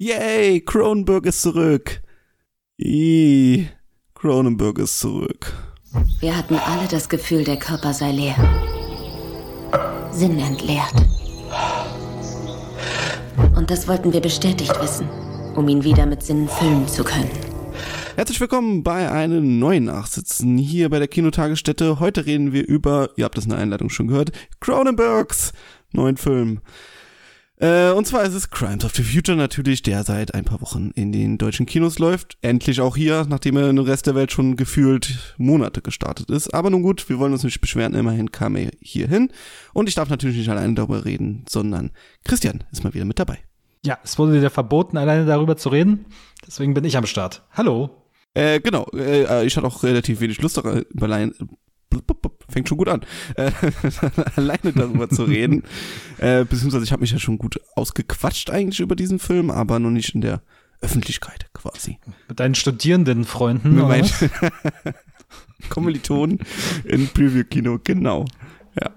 Yay, Cronenberg ist zurück. Ii, Cronenberg ist zurück. Wir hatten alle das Gefühl, der Körper sei leer. Sinn entleert. Und das wollten wir bestätigt wissen, um ihn wieder mit Sinnen füllen zu können. Herzlich willkommen bei einem neuen Nachsitzen hier bei der Kinotagesstätte. Heute reden wir über, ihr habt das in der Einleitung schon gehört, Cronenbergs neuen Film. Äh, und zwar ist es Crimes of the Future natürlich, der seit ein paar Wochen in den deutschen Kinos läuft. Endlich auch hier, nachdem er in den Rest der Welt schon gefühlt Monate gestartet ist. Aber nun gut, wir wollen uns nicht beschweren, immerhin kam er hier hin. Und ich darf natürlich nicht alleine darüber reden, sondern Christian ist mal wieder mit dabei. Ja, es wurde dir verboten, alleine darüber zu reden. Deswegen bin ich am Start. Hallo. Äh, genau, äh, ich hatte auch relativ wenig Lust darüber, fängt schon gut an, äh, alleine darüber zu reden. Äh, beziehungsweise ich habe mich ja schon gut ausgequatscht eigentlich über diesen Film, aber noch nicht in der Öffentlichkeit quasi. Mit deinen Studierendenfreunden? Mit meinen Kommilitonen in Preview-Kino, genau. Ja.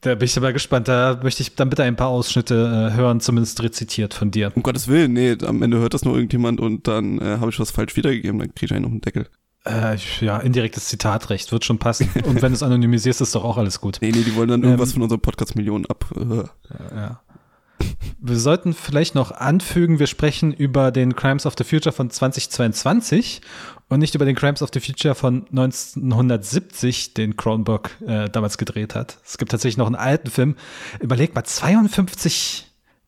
Da bin ich aber gespannt. Da möchte ich dann bitte ein paar Ausschnitte äh, hören, zumindest rezitiert von dir. Um Gottes Willen, nee, am Ende hört das nur irgendjemand und dann äh, habe ich was falsch wiedergegeben, dann kriege ich einen noch einen Deckel. Äh, ja, indirektes Zitatrecht wird schon passen. Und wenn du es anonymisierst, ist doch auch alles gut. Nee, nee, die wollen dann irgendwas ähm, von unserem Podcast Millionen ab. Äh. Ja. Wir sollten vielleicht noch anfügen, wir sprechen über den Crimes of the Future von 2022 und nicht über den Crimes of the Future von 1970, den Cronenberg äh, damals gedreht hat. Es gibt tatsächlich noch einen alten Film. Überleg mal, 52,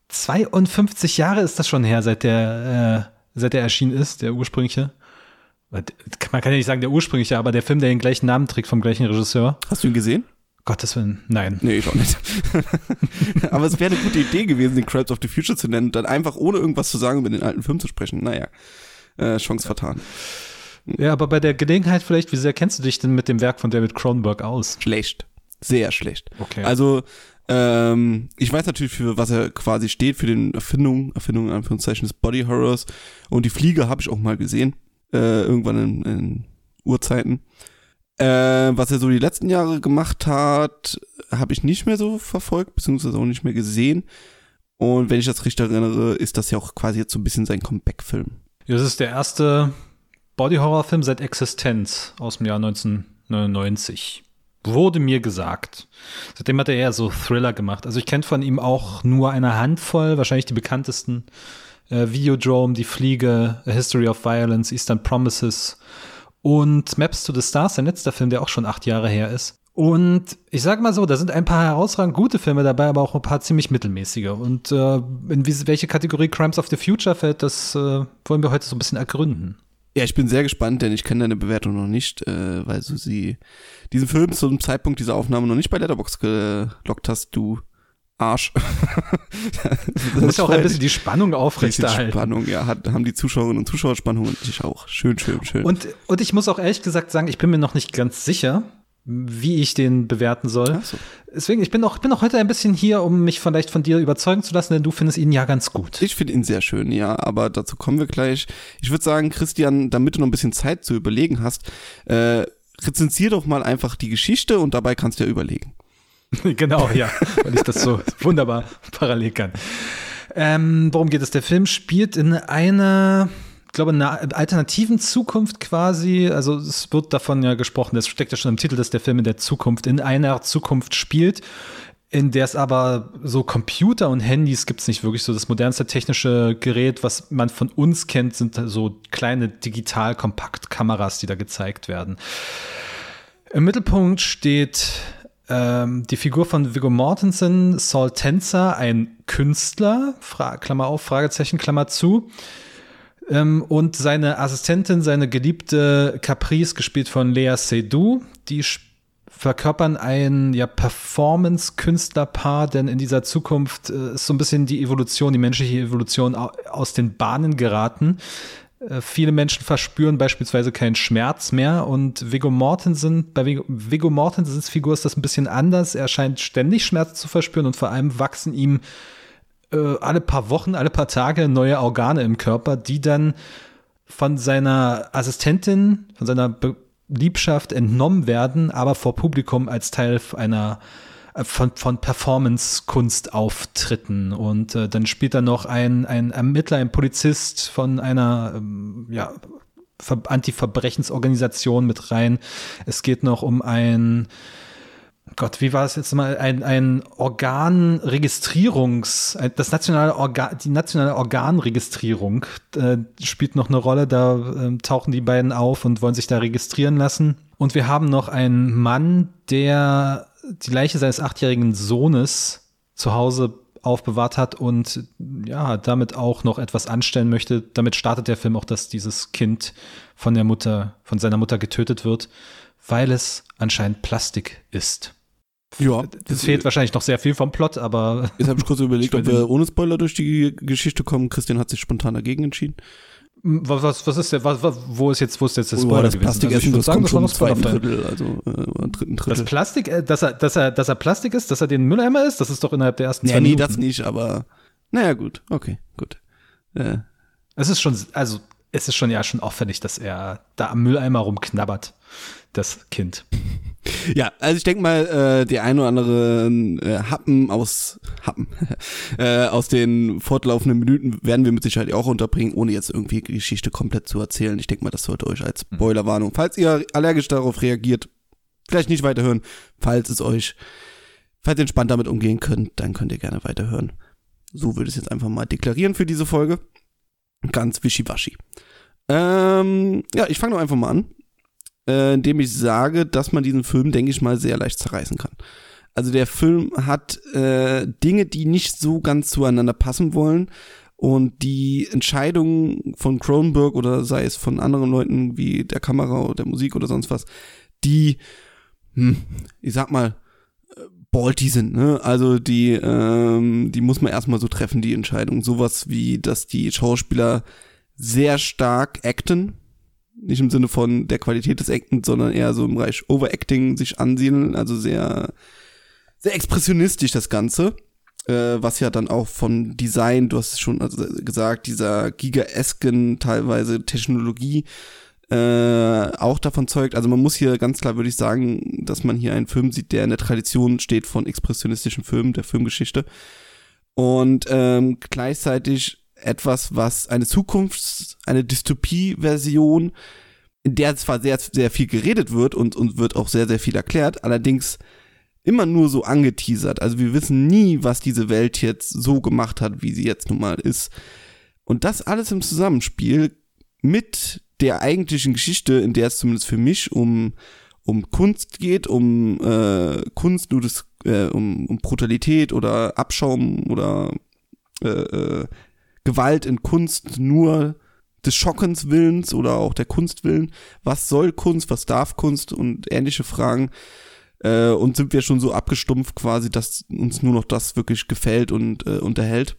52 Jahre ist das schon her, seit der, äh, seit der erschienen ist, der ursprüngliche. Man kann ja nicht sagen der ursprüngliche, aber der Film, der den gleichen Namen trägt vom gleichen Regisseur. Hast du ihn gesehen? Gottes Willen, nein. Nee, ich auch nicht. aber es wäre eine gute Idee gewesen, den Crimes of the Future zu nennen und dann einfach ohne irgendwas zu sagen über den alten Film zu sprechen. Naja, äh, Chance vertan. Ja, aber bei der Gelegenheit vielleicht, wie sehr kennst du dich denn mit dem Werk von David Cronenberg aus? Schlecht. Sehr schlecht. Okay. Also, ähm, ich weiß natürlich, für was er quasi steht, für den Erfindung, Erfindung in Anführungszeichen des Body Horrors. Und die Fliege habe ich auch mal gesehen äh, irgendwann in, in Urzeiten. Äh, was er so die letzten Jahre gemacht hat, habe ich nicht mehr so verfolgt, beziehungsweise auch nicht mehr gesehen. Und wenn ich das richtig erinnere, ist das ja auch quasi jetzt so ein bisschen sein Comeback-Film. Das ist der erste Body-Horror-Film seit Existenz aus dem Jahr 1999. Wurde mir gesagt. Seitdem hat er eher so Thriller gemacht. Also ich kenne von ihm auch nur eine Handvoll, wahrscheinlich die bekanntesten äh, Videodrome, Die Fliege, A History of Violence, Eastern Promises und Maps to the Stars, der letzte Film, der auch schon acht Jahre her ist. Und ich sag mal so, da sind ein paar herausragend gute Filme dabei, aber auch ein paar ziemlich mittelmäßige. Und äh, in welche Kategorie Crimes of the Future fällt, das äh, wollen wir heute so ein bisschen ergründen. Ja, ich bin sehr gespannt, denn ich kenne deine Bewertung noch nicht, äh, weil du sie diesen Film zum Zeitpunkt dieser Aufnahme noch nicht bei Letterbox gelockt hast, du Arsch. du musst auch ein bisschen die Spannung aufrechterhalten. Spannung, ja, hat, haben die Zuschauerinnen und Zuschauer Spannung und ich auch. Schön, schön, schön. Und, und ich muss auch ehrlich gesagt sagen, ich bin mir noch nicht ganz sicher, wie ich den bewerten soll. So. Deswegen, ich bin auch, bin auch heute ein bisschen hier, um mich vielleicht von dir überzeugen zu lassen, denn du findest ihn ja ganz gut. Ich finde ihn sehr schön, ja, aber dazu kommen wir gleich. Ich würde sagen, Christian, damit du noch ein bisschen Zeit zu überlegen hast, äh, rezensier doch mal einfach die Geschichte und dabei kannst du ja überlegen. genau, ja, weil ich das so wunderbar parallel kann. Ähm, worum geht es? Der Film spielt in einer, ich glaube, einer alternativen Zukunft quasi. Also es wird davon ja gesprochen, das steckt ja schon im Titel, dass der Film in der Zukunft, in einer Zukunft spielt, in der es aber so Computer und Handys gibt es nicht wirklich so. Das modernste technische Gerät, was man von uns kennt, sind so kleine Digital-Kompaktkameras, die da gezeigt werden. Im Mittelpunkt steht ähm, die Figur von Viggo Mortensen, Saul Tenzer, ein Künstler, Fra Klammer auf, Fragezeichen, Klammer zu. Ähm, und seine Assistentin, seine geliebte Caprice, gespielt von Lea Seydoux, die verkörpern ein ja, Performance-Künstlerpaar, denn in dieser Zukunft äh, ist so ein bisschen die Evolution, die menschliche Evolution aus den Bahnen geraten. Äh, viele Menschen verspüren beispielsweise keinen Schmerz mehr und Viggo Mortensen, bei Viggo, Mortensens Figur ist das ein bisschen anders. Er scheint ständig Schmerz zu verspüren und vor allem wachsen ihm äh, alle paar Wochen, alle paar Tage neue Organe im Körper, die dann von seiner Assistentin, von seiner Be Liebschaft entnommen werden, aber vor Publikum als Teil einer von, von Performance-Kunstauftritten. Und äh, dann spielt da noch ein, ein Ermittler, ein Polizist von einer ähm, ja, Anti-Verbrechensorganisation mit rein. Es geht noch um ein Gott, wie war es jetzt mal? Ein, ein Organregistrierungs, das nationale Organ, die nationale Organregistrierung äh, spielt noch eine Rolle. Da äh, tauchen die beiden auf und wollen sich da registrieren lassen. Und wir haben noch einen Mann, der die Leiche seines achtjährigen Sohnes zu Hause aufbewahrt hat und ja, damit auch noch etwas anstellen möchte. Damit startet der Film auch, dass dieses Kind von der Mutter, von seiner Mutter getötet wird, weil es anscheinend Plastik ist. Ja. Es fehlt wahrscheinlich noch sehr viel vom Plot, aber. Jetzt habe ich kurz überlegt, ob wir ohne Spoiler durch die Geschichte kommen. Christian hat sich spontan dagegen entschieden. Was, was, was ist der, was, wo ist jetzt, wo ist jetzt der Spoiler oh, das gewesen? Plastik also ich würde sagen, das war noch zweiten Drittel, also äh, dritten Drittel. Das Plastik, äh, dass er, dass er, dass er Plastik ist, dass er den Mülleimer ist, das ist doch innerhalb der ersten ja, zwei nee, Minuten. Nee, das nicht, aber naja, gut, okay, gut. Äh. Es ist schon, also es ist schon ja schon auffällig, dass er da am Mülleimer rumknabbert, das Kind. Ja, also ich denke mal, äh, die ein oder andere äh, Happen aus Happen äh, aus den fortlaufenden Minuten werden wir mit Sicherheit auch unterbringen, ohne jetzt irgendwie die Geschichte komplett zu erzählen. Ich denke mal, das sollte euch als mhm. Spoilerwarnung, falls ihr allergisch darauf reagiert, vielleicht nicht weiterhören. Falls es euch, falls ihr entspannt damit umgehen könnt, dann könnt ihr gerne weiterhören. So würde ich es jetzt einfach mal deklarieren für diese Folge. Ganz wischiwaschi. Ähm, ja, ich fange doch einfach mal an äh, indem ich sage, dass man diesen Film, denke ich mal, sehr leicht zerreißen kann. Also der Film hat äh, Dinge, die nicht so ganz zueinander passen wollen. Und die Entscheidungen von Cronenberg oder sei es von anderen Leuten wie der Kamera oder der Musik oder sonst was, die, hm, ich sag mal, äh, ballty sind, ne? Also die, ähm, die muss man erstmal so treffen, die Entscheidung. Sowas wie, dass die Schauspieler sehr stark acten, nicht im Sinne von der Qualität des Actens, sondern eher so im Bereich Overacting sich ansiedeln, also sehr, sehr expressionistisch das Ganze. Äh, was ja dann auch von Design, du hast es schon also gesagt, dieser gigaesken teilweise Technologie äh, auch davon zeugt. Also man muss hier ganz klar, würde ich sagen, dass man hier einen Film sieht, der in der Tradition steht von expressionistischen Filmen, der Filmgeschichte. Und ähm, gleichzeitig etwas, was eine Zukunfts-, eine Dystopie-Version, in der zwar sehr, sehr viel geredet wird und, und wird auch sehr, sehr viel erklärt, allerdings immer nur so angeteasert. Also wir wissen nie, was diese Welt jetzt so gemacht hat, wie sie jetzt nun mal ist. Und das alles im Zusammenspiel mit der eigentlichen Geschichte, in der es zumindest für mich um, um Kunst geht, um äh, Kunst, nur das, äh, um, um Brutalität oder Abschaum oder äh, äh, Gewalt in Kunst nur des Schockens Willens oder auch der Kunst willen. Was soll Kunst, was darf Kunst und ähnliche Fragen. Äh, und sind wir schon so abgestumpft quasi, dass uns nur noch das wirklich gefällt und äh, unterhält.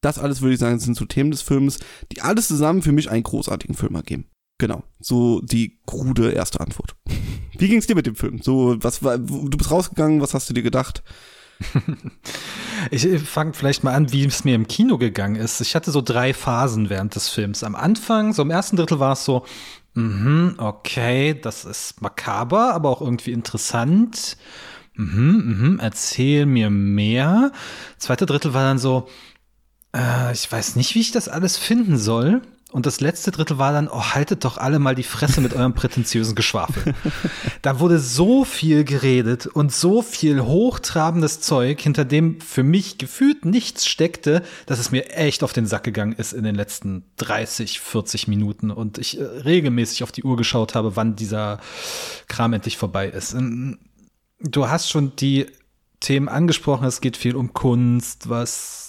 Das alles würde ich sagen, sind so Themen des Films, die alles zusammen für mich einen großartigen Film ergeben. Genau, so die krude erste Antwort. Wie ging's dir mit dem Film? So, was war, du bist rausgegangen, was hast du dir gedacht? ich fange vielleicht mal an, wie es mir im Kino gegangen ist. Ich hatte so drei Phasen während des Films. Am Anfang, so im ersten Drittel war es so, mhm, okay, das ist makaber, aber auch irgendwie interessant. Mhm, mhm, erzähl mir mehr. Zweite Drittel war dann so, äh, ich weiß nicht, wie ich das alles finden soll. Und das letzte Drittel war dann, oh, haltet doch alle mal die Fresse mit eurem prätentiösen Geschwafel. da wurde so viel geredet und so viel hochtrabendes Zeug, hinter dem für mich gefühlt nichts steckte, dass es mir echt auf den Sack gegangen ist in den letzten 30, 40 Minuten und ich äh, regelmäßig auf die Uhr geschaut habe, wann dieser Kram endlich vorbei ist. Ähm, du hast schon die Themen angesprochen, es geht viel um Kunst, was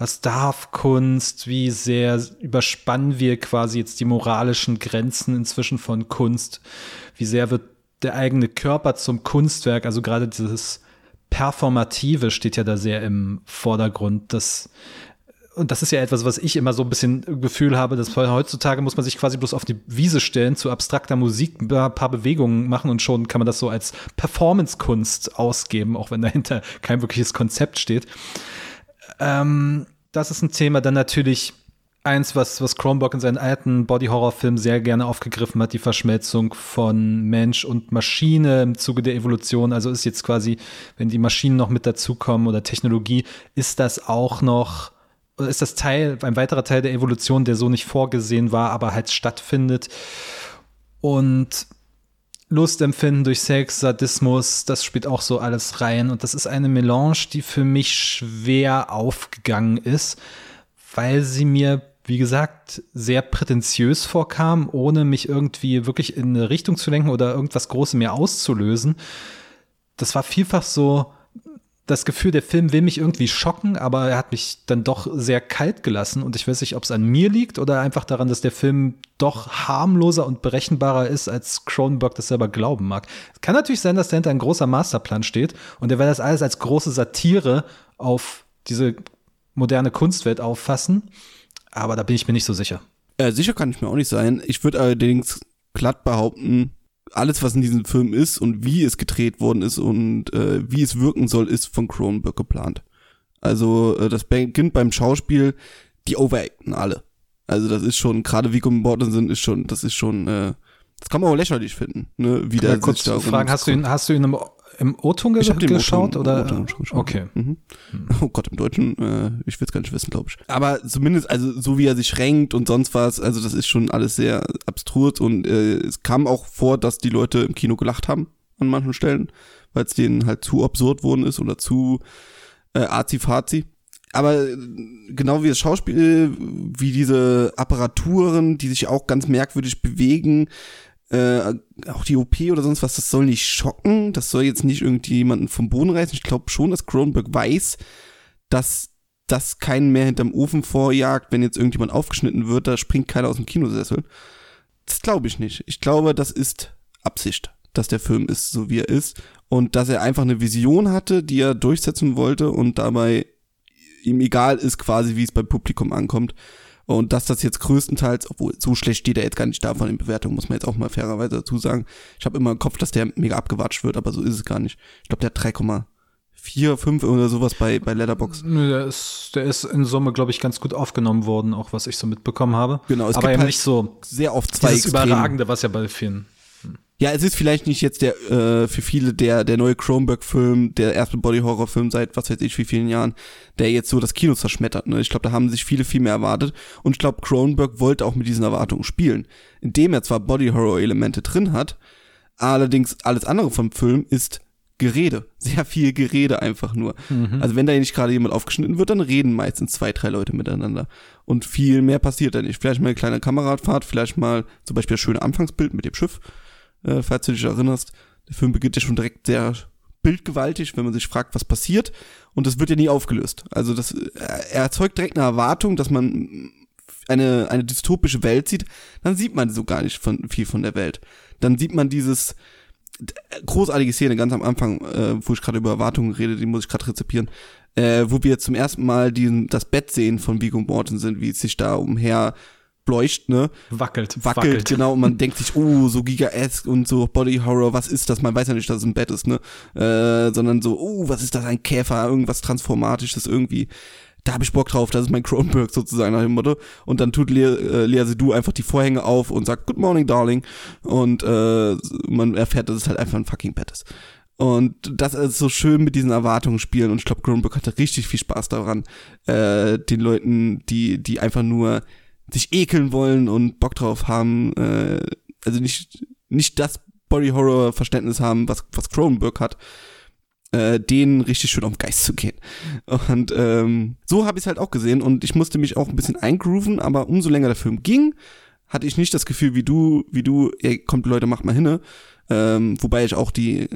was darf Kunst, wie sehr überspannen wir quasi jetzt die moralischen Grenzen inzwischen von Kunst, wie sehr wird der eigene Körper zum Kunstwerk, also gerade dieses Performative steht ja da sehr im Vordergrund, das und das ist ja etwas, was ich immer so ein bisschen Gefühl habe, dass heutzutage muss man sich quasi bloß auf die Wiese stellen, zu abstrakter Musik ein paar Bewegungen machen und schon kann man das so als Performance-Kunst ausgeben, auch wenn dahinter kein wirkliches Konzept steht. Ähm, das ist ein Thema. Dann natürlich eins, was, was Kronberg in seinen alten Body-Horror-Filmen sehr gerne aufgegriffen hat, die Verschmelzung von Mensch und Maschine im Zuge der Evolution. Also ist jetzt quasi, wenn die Maschinen noch mit dazukommen oder Technologie, ist das auch noch, ist das Teil, ein weiterer Teil der Evolution, der so nicht vorgesehen war, aber halt stattfindet. Und Lustempfinden durch Sex, Sadismus, das spielt auch so alles rein. Und das ist eine Melange, die für mich schwer aufgegangen ist, weil sie mir wie gesagt, sehr prätentiös vorkam, ohne mich irgendwie wirklich in eine Richtung zu lenken oder irgendwas Großes mehr auszulösen. Das war vielfach so das Gefühl, der Film will mich irgendwie schocken, aber er hat mich dann doch sehr kalt gelassen und ich weiß nicht, ob es an mir liegt oder einfach daran, dass der Film doch harmloser und berechenbarer ist, als Cronenberg das selber glauben mag. Es kann natürlich sein, dass dahinter ein großer Masterplan steht und er will das alles als große Satire auf diese moderne Kunstwelt auffassen aber da bin ich mir nicht so sicher. Äh, sicher kann ich mir auch nicht sein. Ich würde allerdings glatt behaupten, alles, was in diesem Film ist und wie es gedreht worden ist und äh, wie es wirken soll, ist von Cronenberg geplant. Also äh, das beginnt beim Schauspiel, die overacten alle. Also das ist schon, gerade Vigo Mortensen ist schon, das ist schon, äh, das kann man auch lächerlich finden, ne? Wie der kurz da fragen, hast du ihn, hast du ihn im im O-Ton ge geschaut oder? Im geschaut. Okay. Mhm. Oh Gott, im Deutschen, äh, ich will es gar nicht wissen, glaube ich. Aber zumindest, also so wie er sich renkt und sonst was, also das ist schon alles sehr abstrus und äh, es kam auch vor, dass die Leute im Kino gelacht haben an manchen Stellen, weil es denen halt zu absurd worden ist oder zu äh, azi-fazi. Aber äh, genau wie das Schauspiel, wie diese Apparaturen, die sich auch ganz merkwürdig bewegen, äh, auch die OP oder sonst was, das soll nicht schocken, das soll jetzt nicht irgendjemanden vom Boden reißen. Ich glaube schon, dass Kronberg weiß, dass das keinen mehr hinterm Ofen vorjagt, wenn jetzt irgendjemand aufgeschnitten wird, da springt keiner aus dem Kinosessel. Das glaube ich nicht. Ich glaube, das ist Absicht, dass der Film ist, so wie er ist. Und dass er einfach eine Vision hatte, die er durchsetzen wollte und dabei ihm egal ist quasi, wie es beim Publikum ankommt. Und dass das jetzt größtenteils, obwohl so schlecht steht er jetzt gar nicht da von den Bewertungen, muss man jetzt auch mal fairerweise dazu sagen. Ich habe immer im Kopf, dass der mega abgewatscht wird, aber so ist es gar nicht. Ich glaube, der hat 3,4, 5 oder sowas bei, bei Letterbox. Nö, der ist, der ist in Summe, glaube ich, ganz gut aufgenommen worden, auch was ich so mitbekommen habe. Genau, es aber eben halt nicht so sehr oft zwei dieses Überragende, was ja bei vielen ja, es ist vielleicht nicht jetzt der äh, für viele der der neue Kronberg-Film, der erste Body-Horror-Film seit was weiß ich wie vielen Jahren, der jetzt so das Kino zerschmettert. Ne? Ich glaube, da haben sich viele viel mehr erwartet und ich glaube, Kronberg wollte auch mit diesen Erwartungen spielen, indem er zwar Body-Horror-Elemente drin hat, allerdings alles andere vom Film ist Gerede, sehr viel Gerede einfach nur. Mhm. Also wenn da nicht gerade jemand aufgeschnitten wird, dann reden meistens zwei, drei Leute miteinander. Und viel mehr passiert da nicht. Vielleicht mal eine kleine Kamerafahrt, vielleicht mal zum Beispiel das schöne Anfangsbild mit dem Schiff äh, falls du dich erinnerst. Der Film beginnt ja schon direkt sehr bildgewaltig, wenn man sich fragt, was passiert. Und das wird ja nie aufgelöst. Also das, er erzeugt direkt eine Erwartung, dass man eine, eine dystopische Welt sieht. Dann sieht man so gar nicht von, viel von der Welt. Dann sieht man dieses großartige Szene ganz am Anfang, äh, wo ich gerade über Erwartungen rede, die muss ich gerade rezipieren, äh, wo wir zum ersten Mal diesen, das Bett sehen von Viggo Mortensen, wie es sich da umher leucht, ne? Wackelt. Wackelt, wackelt. genau. Und man denkt sich, oh, so Giga-esque und so Body Horror, was ist das? Man weiß ja nicht, dass es ein Bett ist, ne? Äh, sondern so, oh, was ist das? Ein Käfer, irgendwas Transformatisches irgendwie. Da habe ich Bock drauf, das ist mein Kronberg sozusagen nach dem Motto. Und dann tut Lea, äh, Lea Seydoux einfach die Vorhänge auf und sagt, Good morning, darling. Und äh, man erfährt, dass es halt einfach ein fucking Bett ist. Und das ist so schön mit diesen Erwartungen spielen. Und ich glaube, Kronberg hatte richtig viel Spaß daran, äh, den Leuten, die, die einfach nur sich ekeln wollen und Bock drauf haben, äh, also nicht, nicht das Body-Horror-Verständnis haben, was, was Cronenberg hat, äh, denen richtig schön auf den Geist zu gehen. Und ähm, so habe ich es halt auch gesehen und ich musste mich auch ein bisschen eingrooven, aber umso länger der Film ging, hatte ich nicht das Gefühl, wie du, wie du, ey, kommt Leute, macht mal hinne. Ähm, wobei ich auch die,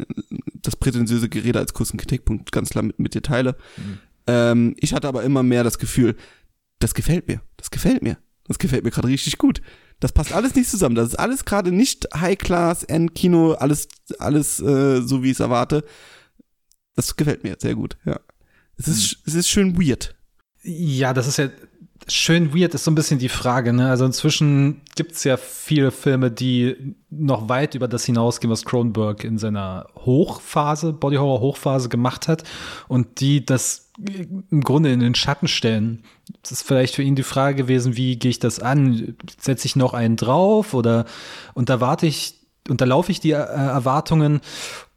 das prätentiöse Gerede als kurzen Kritikpunkt ganz klar mit, mit dir teile. Mhm. Ähm, ich hatte aber immer mehr das Gefühl, das gefällt mir, das gefällt mir. Das gefällt mir gerade richtig gut. Das passt alles nicht zusammen. Das ist alles gerade nicht High-Class, End-Kino, alles, alles äh, so, wie ich es erwarte. Das gefällt mir sehr gut, ja. Es ist, es ist schön weird. Ja, das ist ja schön weird, ist so ein bisschen die Frage. Ne? Also inzwischen gibt es ja viele Filme, die noch weit über das hinausgehen, was Cronenberg in seiner Hochphase, Body Horror Hochphase gemacht hat und die das im Grunde in den Schatten stellen. Das ist vielleicht für ihn die Frage gewesen, wie gehe ich das an? Setze ich noch einen drauf oder unterwarte ich, unterlaufe ich die äh, Erwartungen?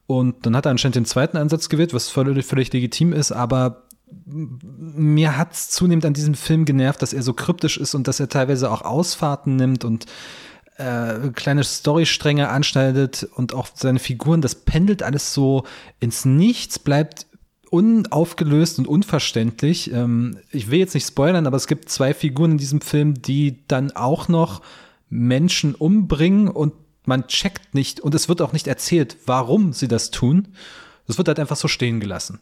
Und dann hat er anscheinend den zweiten Ansatz gewählt, was völlig, völlig legitim ist, aber mir hat es zunehmend an diesem Film genervt, dass er so kryptisch ist und dass er teilweise auch Ausfahrten nimmt und äh, kleine Storystränge anschneidet und auch seine Figuren, das pendelt alles so ins Nichts, bleibt unaufgelöst und unverständlich. Ähm, ich will jetzt nicht spoilern, aber es gibt zwei Figuren in diesem Film, die dann auch noch Menschen umbringen und man checkt nicht und es wird auch nicht erzählt, warum sie das tun. Es wird halt einfach so stehen gelassen.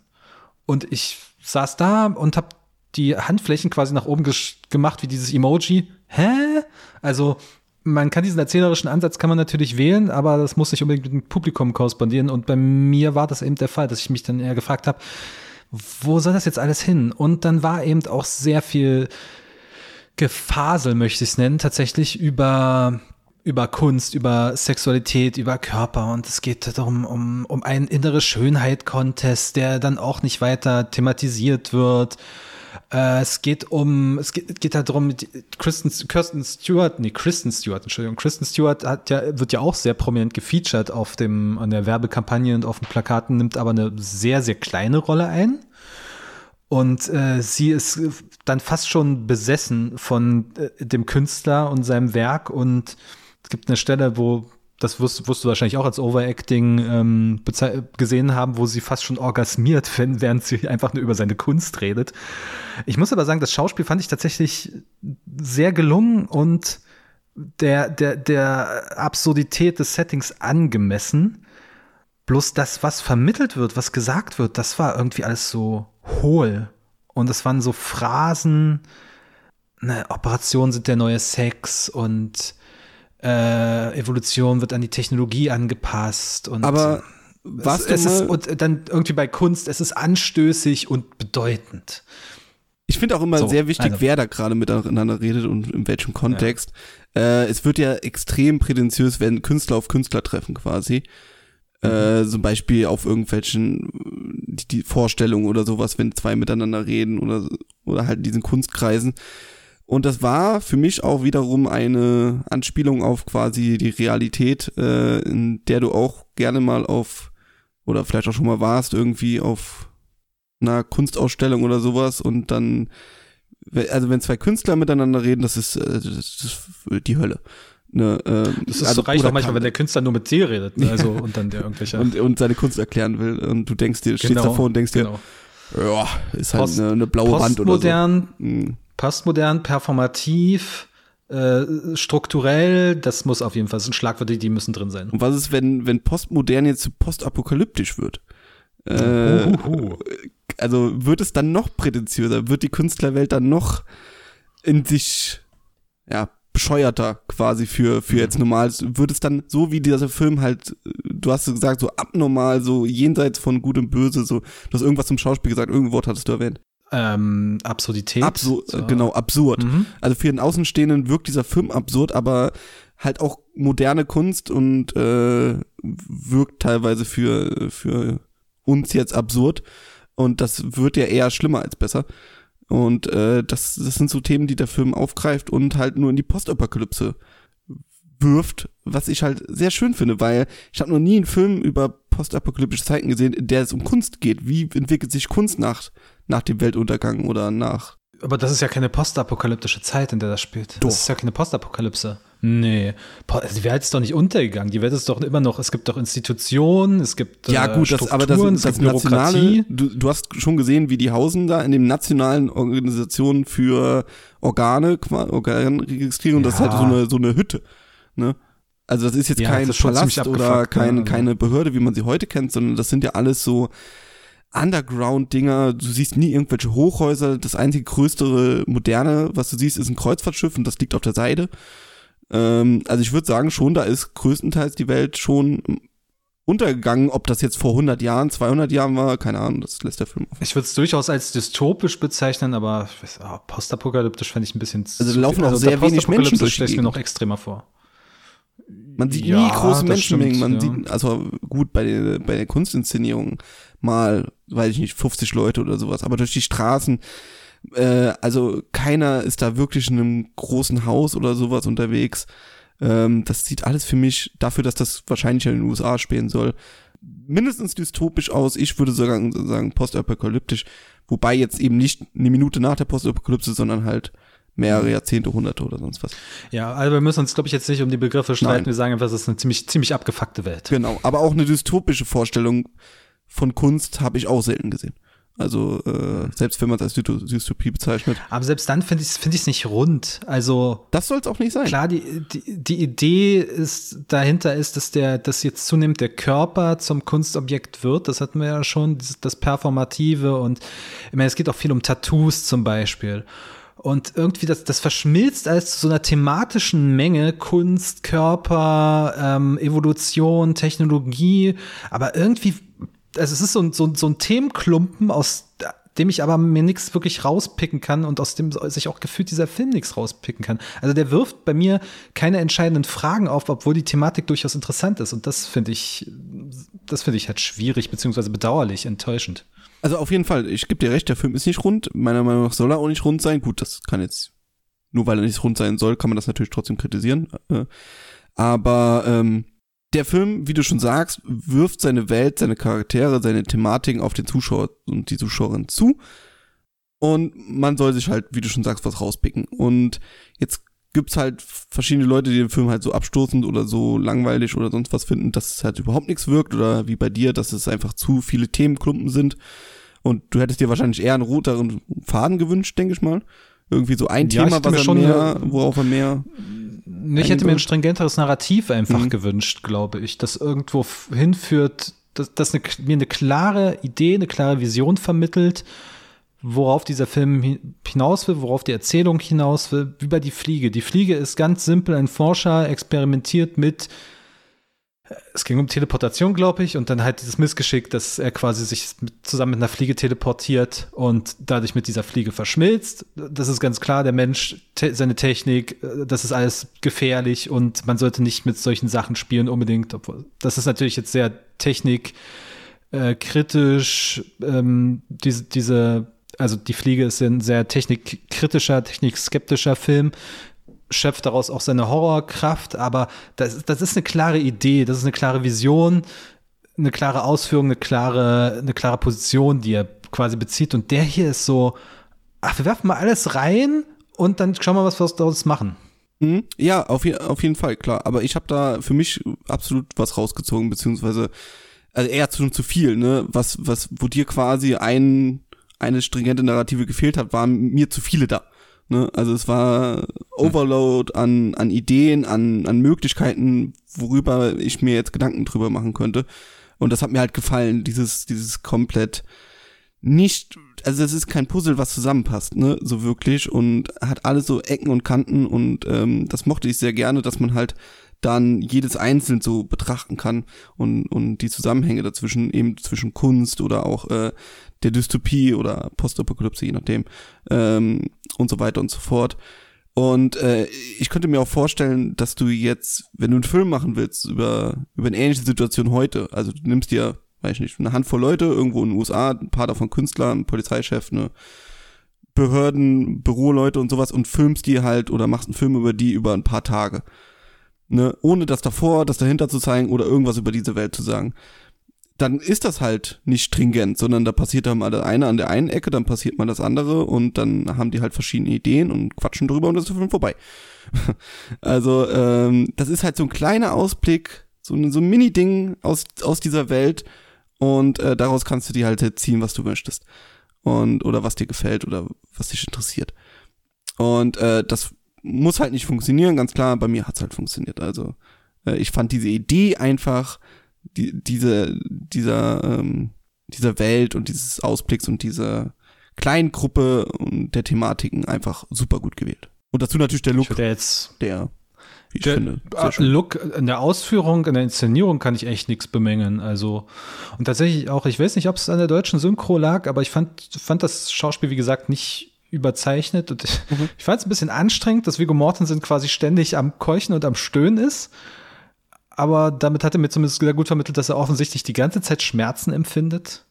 Und ich saß da und habe die Handflächen quasi nach oben gemacht, wie dieses Emoji. Hä? Also man kann diesen erzählerischen Ansatz kann man natürlich wählen, aber das muss nicht unbedingt mit dem Publikum korrespondieren. Und bei mir war das eben der Fall, dass ich mich dann eher gefragt habe, wo soll das jetzt alles hin? Und dann war eben auch sehr viel Gefasel, möchte ich es nennen, tatsächlich über über Kunst, über Sexualität, über Körper und es geht darum um, um einen innere Schönheit-Contest, der dann auch nicht weiter thematisiert wird. Äh, es geht um, es geht, geht halt darum, Kristen, Kirsten Stewart, nee, Kristen Stewart, Entschuldigung, Kristen Stewart hat ja, wird ja auch sehr prominent gefeatured auf dem, an der Werbekampagne und auf den Plakaten, nimmt aber eine sehr, sehr kleine Rolle ein. Und äh, sie ist dann fast schon besessen von äh, dem Künstler und seinem Werk und es gibt eine Stelle, wo, das wirst, wirst du wahrscheinlich auch als Overacting ähm, gesehen haben, wo sie fast schon orgasmiert, wenn, während sie einfach nur über seine Kunst redet. Ich muss aber sagen, das Schauspiel fand ich tatsächlich sehr gelungen und der, der, der Absurdität des Settings angemessen. Bloß das, was vermittelt wird, was gesagt wird, das war irgendwie alles so hohl. Und es waren so Phrasen, eine Operation sind der neue Sex und äh, Evolution wird an die Technologie angepasst und aber was es, es ist und dann irgendwie bei Kunst, es ist anstößig und bedeutend. Ich finde auch immer so, sehr wichtig, also. wer da gerade miteinander redet und in welchem Kontext. Ja. Äh, es wird ja extrem prätentiös, wenn Künstler auf Künstler treffen quasi. Mhm. Äh, zum Beispiel auf irgendwelchen die, die Vorstellungen oder sowas, wenn zwei miteinander reden oder, oder halt in diesen Kunstkreisen. Und das war für mich auch wiederum eine Anspielung auf quasi die Realität, äh, in der du auch gerne mal auf, oder vielleicht auch schon mal warst, irgendwie auf einer Kunstausstellung oder sowas und dann, also wenn zwei Künstler miteinander reden, das ist, äh, das ist die Hölle. Ne, ähm, das ist also, so reicht auch manchmal, wenn der Künstler nur mit dir redet, ne? also und dann der irgendwelche und, und seine Kunst erklären will und du denkst dir, genau, stehst davor und denkst genau. dir, ja, ist halt Post, eine, eine blaue Wand oder so. Postmodern, mhm postmodern, performativ, äh, strukturell, das muss auf jeden Fall, das sind Schlagwörter, die müssen drin sein. Und was ist, wenn, wenn postmodern jetzt postapokalyptisch wird? Äh. Also wird es dann noch prätentiöser? Wird die Künstlerwelt dann noch in sich, ja, bescheuerter quasi für, für jetzt normal? Wird es dann so wie dieser Film halt, du hast gesagt, so abnormal, so jenseits von Gut und Böse, so, du hast irgendwas zum Schauspiel gesagt, irgendein Wort hattest du erwähnt ähm, Absurdität. Absur so. Genau, absurd. Mhm. Also für den Außenstehenden wirkt dieser Film absurd, aber halt auch moderne Kunst und äh, wirkt teilweise für, für uns jetzt absurd. Und das wird ja eher schlimmer als besser. Und äh, das, das sind so Themen, die der Film aufgreift und halt nur in die Postapokalypse wirft, was ich halt sehr schön finde, weil ich habe noch nie einen Film über postapokalyptische Zeiten gesehen, in der es um Kunst geht. Wie entwickelt sich Kunst nach nach dem Weltuntergang oder nach. Aber das ist ja keine postapokalyptische Zeit, in der das spielt. Doch. Das ist ja keine Postapokalypse. Nee, die Welt ist doch nicht untergegangen. Die Welt ist doch immer noch, es gibt doch Institutionen, es gibt Ja gut, das, aber das, das, das nationale, du, du hast schon gesehen, wie die hausen da in den nationalen Organisationen für Organe, Organregistrierung, ja. das ist halt so eine, so eine Hütte, ne? Also das ist jetzt ja, kein Palast oder kein, keine Behörde, wie man sie heute kennt, sondern das sind ja alles so Underground-Dinger. Du siehst nie irgendwelche Hochhäuser. Das einzige größere, moderne, was du siehst, ist ein Kreuzfahrtschiff und das liegt auf der Seite. Ähm, also ich würde sagen schon, da ist größtenteils die Welt schon untergegangen. Ob das jetzt vor 100 Jahren, 200 Jahren war, keine Ahnung, das lässt der Film offen. Ich würde es durchaus als dystopisch bezeichnen, aber oh, postapokalyptisch fände ich ein bisschen Also da laufen auch also sehr wenig Menschen durch stelle ich mir noch extremer vor. Man sieht ja, nie große Menschenmengen. Man ja. sieht, also gut, bei der, bei der Kunstinszenierung mal, weiß ich nicht, 50 Leute oder sowas, aber durch die Straßen, äh, also keiner ist da wirklich in einem großen Haus oder sowas unterwegs. Ähm, das sieht alles für mich, dafür, dass das wahrscheinlich in den USA spielen soll, mindestens dystopisch aus. Ich würde sogar sagen postapokalyptisch, wobei jetzt eben nicht eine Minute nach der Postapokalypse, sondern halt mehrere Jahrzehnte, Hunderte oder sonst was. Ja, also wir müssen uns, glaube ich, jetzt nicht um die Begriffe streiten. Nein. Wir sagen einfach, das ist eine ziemlich, ziemlich abgefuckte Welt. Genau, aber auch eine dystopische Vorstellung von Kunst habe ich auch selten gesehen. Also äh, selbst wenn man es als Dysto- Dystopie bezeichnet. Aber selbst dann finde ich es find nicht rund. Also Das soll es auch nicht sein. klar, die, die, die Idee ist dahinter ist, dass der, dass jetzt zunehmend der Körper zum Kunstobjekt wird. Das hatten wir ja schon, das, Performative und ich meine, es geht auch viel um Tattoos zum Beispiel. Und irgendwie das, das verschmilzt als zu so einer thematischen Menge Kunst, Körper, ähm, Evolution, Technologie, aber irgendwie, also es ist so ein, so, so ein Themenklumpen, aus dem ich aber mir nichts wirklich rauspicken kann und aus dem sich auch gefühlt dieser Film nichts rauspicken kann. Also der wirft bei mir keine entscheidenden Fragen auf, obwohl die Thematik durchaus interessant ist. Und das finde ich, das finde ich halt schwierig, beziehungsweise bedauerlich, enttäuschend. Also auf jeden Fall, ich gebe dir recht, der Film ist nicht rund. Meiner Meinung nach soll er auch nicht rund sein. Gut, das kann jetzt, nur weil er nicht rund sein soll, kann man das natürlich trotzdem kritisieren. Äh, Aber ähm, der Film, wie du schon sagst, wirft seine Welt, seine Charaktere, seine Thematiken auf den Zuschauer und die Zuschauerin zu. Und man soll sich halt, wie du schon sagst, was rauspicken. Und jetzt gibt's halt verschiedene Leute, die den Film halt so abstoßend oder so langweilig oder sonst was finden, dass es halt überhaupt nichts wirkt oder wie bei dir, dass es einfach zu viele Themenklumpen sind. Und du hättest dir wahrscheinlich eher einen roteren Faden gewünscht, denke ich mal. Irgendwie so ein Ja, Thema, was er schon mehr, worauf er mehr. Ich hätte mir ein stringenteres Narrativ einfach Mhm. gewünscht, glaube ich, das irgendwo hinführt, das, das eine, mir eine klare Idee, eine klare Vision vermittelt, worauf dieser Film hi- hinaus will, worauf die Erzählung hinaus will, wie bei Die Fliege. Die Fliege ist ganz simpel, ein Forscher experimentiert mit es ging um Teleportation, glaube ich, und dann halt dieses Missgeschick, dass er quasi sich zusammen mit einer Fliege teleportiert und dadurch mit dieser Fliege verschmilzt. Das ist ganz klar, der Mensch, te seine Technik, äh, das ist alles gefährlich und man sollte nicht mit solchen Sachen spielen unbedingt. Obwohl, das ist natürlich jetzt sehr technik äh. Ähm, diese, diese, also die Fliege ist ein sehr technikkritischer, technikskeptischer Film schöpft daraus auch seine Horrorkraft, aber das, ist- das ist eine klare Idee, das ist eine klare Vision, eine klare Ausführung, eine klare, eine klare Position, die er quasi bezieht. Und der hier ist so, ach, wir werfen mal alles rein und dann schauen wir, was wir daraus machen. Mhm. Ja, auf, auf jeden Fall, klar. Aber ich habe da für mich absolut was rausgezogen, beziehungsweise also eher zu, zu viel, ne? Was, was, wo dir quasi ein, eine stringente Narrative gefehlt hat, waren mir zu viele da. Ne? Also es war Overload an, an Ideen, an, an Möglichkeiten, worüber ich mir jetzt Gedanken drüber machen könnte. Und das hat mir halt gefallen, dieses, dieses komplett nicht, also es ist kein Puzzle, was zusammenpasst, ne, so wirklich und hat alles so Ecken und Kanten und ähm, das mochte ich sehr gerne, dass man halt dann jedes einzeln so betrachten kann und, und die Zusammenhänge dazwischen, eben zwischen Kunst oder auch äh, der Dystopie oder Postapokalypse, je nachdem, ähm, und so weiter und so fort. Und äh, ich könnte mir auch vorstellen, dass du jetzt, wenn du einen Film machen willst über, über eine ähnliche Situation heute, also du nimmst dir, weiß ich nicht, eine Handvoll Leute irgendwo in den USA, ein paar davon Künstler, ein Polizeichef, eine Behörden, Büroleute und sowas und filmst die halt oder machst einen Film über die über ein paar Tage. Ne, ohne das davor, das dahinter zu zeigen oder irgendwas über diese Welt zu sagen. Dann ist das halt nicht stringent, sondern da passiert dann mal das eine an der einen Ecke, dann passiert mal das andere und dann haben die halt verschiedene Ideen und quatschen drüber und das ist Film vorbei. also, ähm, das ist halt so ein kleiner Ausblick, so ein, so ein Mini-Ding aus, aus dieser Welt und äh, daraus kannst du dir halt ziehen, was du möchtest. Und, oder was dir gefällt oder was dich interessiert. Und äh, das muss halt nicht funktionieren, ganz klar, bei mir hat's halt funktioniert. Also äh, ich fand diese Idee einfach, die, diese, dieser, ähm, dieser Welt und dieses Ausblicks und dieser kleinen Gruppe und der Thematiken einfach super gut gewählt. Und dazu natürlich der Look, würde jetzt der, wie ich Der finde, äh, sehr schön. Look in der Ausführung, in der Inszenierung kann ich echt nichts bemängeln. Also und tatsächlich auch, ich weiß nicht, ob es an der deutschen Synchro lag, aber ich fand, fand das Schauspiel wie gesagt nicht überzeichnet und Mhm. ich fand es ein bisschen anstrengend, dass Viggo Mortensen quasi ständig am Keuchen und am Stöhnen ist. Aber damit hat er mir zumindest sehr gut vermittelt, dass er offensichtlich die ganze Zeit Schmerzen empfindet.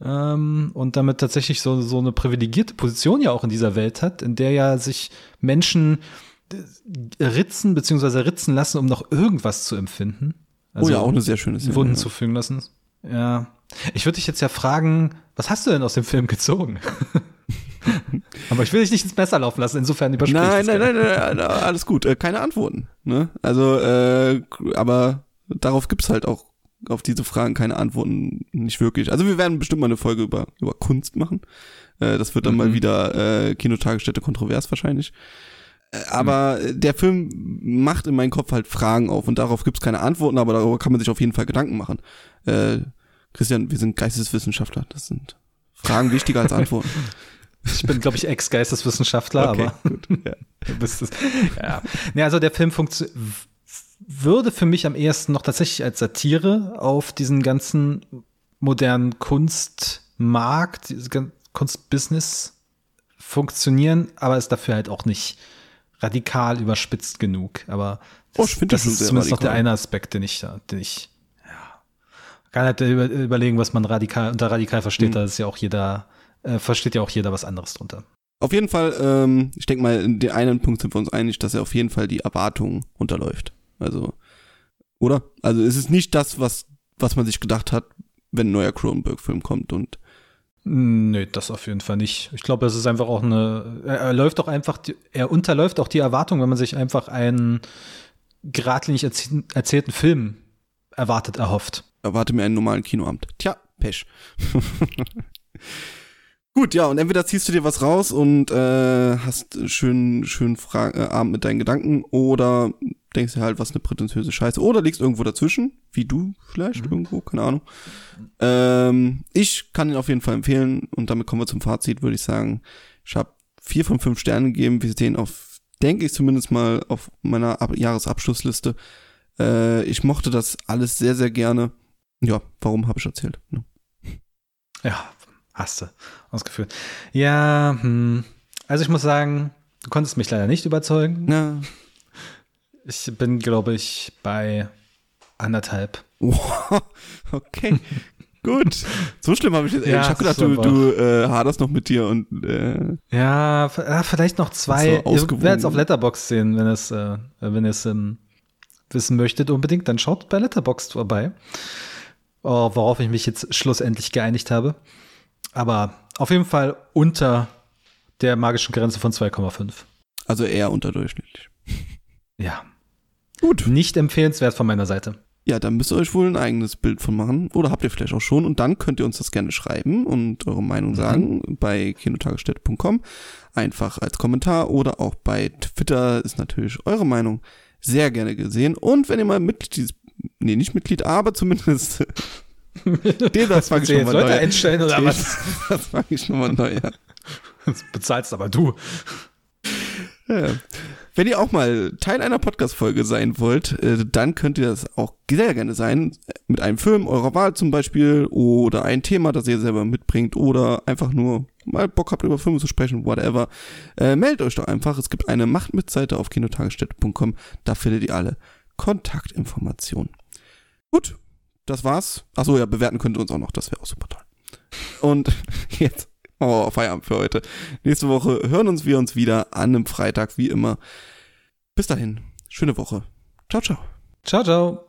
ähm, und damit tatsächlich so, so eine privilegierte Position ja auch in dieser Welt hat, in der ja sich Menschen äh, ritzen bzw. ritzen lassen, um noch irgendwas zu empfinden. Also oh ja, auch eine sehr schöne Szene. Wunden ja. zufügen lassen. Ja. Ich würde dich jetzt ja fragen, was hast du denn aus dem Film gezogen? Aber ich will dich nicht ins Messer laufen lassen, insofern übersprichst nein, nein, nein, nein, nein, alles gut. Äh, keine Antworten. Ne? Also, äh, aber darauf gibt's halt auch auf diese Fragen keine Antworten nicht wirklich. Also wir werden bestimmt mal eine Folge über, über Kunst machen. Äh, das wird dann mhm. mal wieder äh, Kinotagesstätte kontrovers wahrscheinlich. Äh, aber mhm. der Film macht in meinem Kopf halt Fragen auf und darauf gibt's keine Antworten, aber darüber kann man sich auf jeden Fall Gedanken machen. Äh, Christian, wir sind Geisteswissenschaftler. Das sind Fragen wichtiger als Antworten. Ich bin, glaube ich, Ex-Geisteswissenschaftler, okay, aber gut, ja. du bist es. Ja. Nee, also der Film würde für mich am ehesten noch tatsächlich als Satire auf diesen ganzen modernen Kunstmarkt, Kunstbusiness funktionieren, aber ist dafür halt auch nicht radikal überspitzt genug. Aber das, oh, ich das, das ist zumindest noch der eine Aspekt, den ich, den ich ja, kann halt über, überlegen, was man radikal unter radikal versteht. Mhm. Da ist ja auch jeder äh, versteht ja auch jeder was anderes drunter. Auf jeden Fall, ähm, ich denke mal, in den einen Punkt sind wir uns einig, dass er auf jeden Fall die Erwartungen unterläuft. Also, oder? Also es ist nicht das, was, was man sich gedacht hat, wenn ein neuer Cronenberg-Film kommt und Nee, das auf jeden Fall nicht. Ich glaube, es ist einfach auch eine, er, läuft auch einfach, er unterläuft auch die Erwartung, wenn man sich einfach einen geradlinig erzählten Film erwartet, erhofft. Erwarte mir einen normalen Kinoabend. Tja, Pech. Gut, ja, und entweder ziehst du dir was raus und äh, hast schön, schön Fra äh, Abend mit deinen Gedanken oder denkst dir halt, was eine prätentiöse Scheiße. Oder liegst irgendwo dazwischen, wie du vielleicht mhm. irgendwo, keine Ahnung. Ähm, ich kann ihn auf jeden Fall empfehlen und damit kommen wir zum Fazit, würde ich sagen. Ich habe vier von fünf Sternen gegeben. Wir sehen auf, denke ich zumindest mal, auf meiner Ab Jahresabschlussliste. Äh, ich mochte das alles sehr, sehr gerne. Ja, warum habe ich erzählt? Ne? Ja, Hast du ausgeführt. Ja, hm. also ich muss sagen, du konntest mich leider nicht überzeugen. Ja. Ich bin, glaube ich, bei anderthalb. okay. Gut. So schlimm habe ich jetzt. Ja, ich habe gedacht, du, du äh, haderst noch mit dir und äh, ja, vielleicht noch zwei. So Ihr werdet es auf Letterbox sehen, wenn es, äh, wenn ihr es ähm, wissen möchtet, unbedingt. Dann schaut bei Letterbox vorbei. Oh, worauf ich mich jetzt schlussendlich geeinigt habe. Aber auf jeden Fall unter der magischen Grenze von 2,5. Also eher unterdurchschnittlich. Ja. Gut. Nicht empfehlenswert von meiner Seite. Ja, dann müsst ihr euch wohl ein eigenes Bild von machen. Oder habt ihr vielleicht auch schon. Und dann könnt ihr uns das gerne schreiben und eure Meinung mhm. sagen bei kinotagesstätte.com. Einfach als Kommentar oder auch bei Twitter ist natürlich eure Meinung sehr gerne gesehen. Und wenn ihr mal Mitglied, nee, nicht Mitglied, aber zumindest Den das fange ich nochmal neu an. einstellen oder Den, was? Das fange ich nochmal neu an. Das bezahlst aber du. Ja. Wenn ihr auch mal Teil einer Podcast-Folge sein wollt, äh, dann könnt ihr das auch sehr gerne sein. Mit einem Film eurer Wahl zum Beispiel oder ein Thema, das ihr selber mitbringt oder einfach nur mal Bock habt, über Filme zu sprechen, whatever. Äh, meldet euch doch einfach. Es gibt eine Machtmitseite auf kinotagesstätte.com. Da findet ihr alle Kontaktinformationen. Gut, das war's. Achso, ja, bewerten könnt ihr uns auch noch. Das wäre auch super toll. Und jetzt oh, Feierabend für heute. Nächste Woche hören uns wir uns wieder an einem Freitag, wie immer. Bis dahin. Schöne Woche. Ciao, ciao. Ciao, ciao.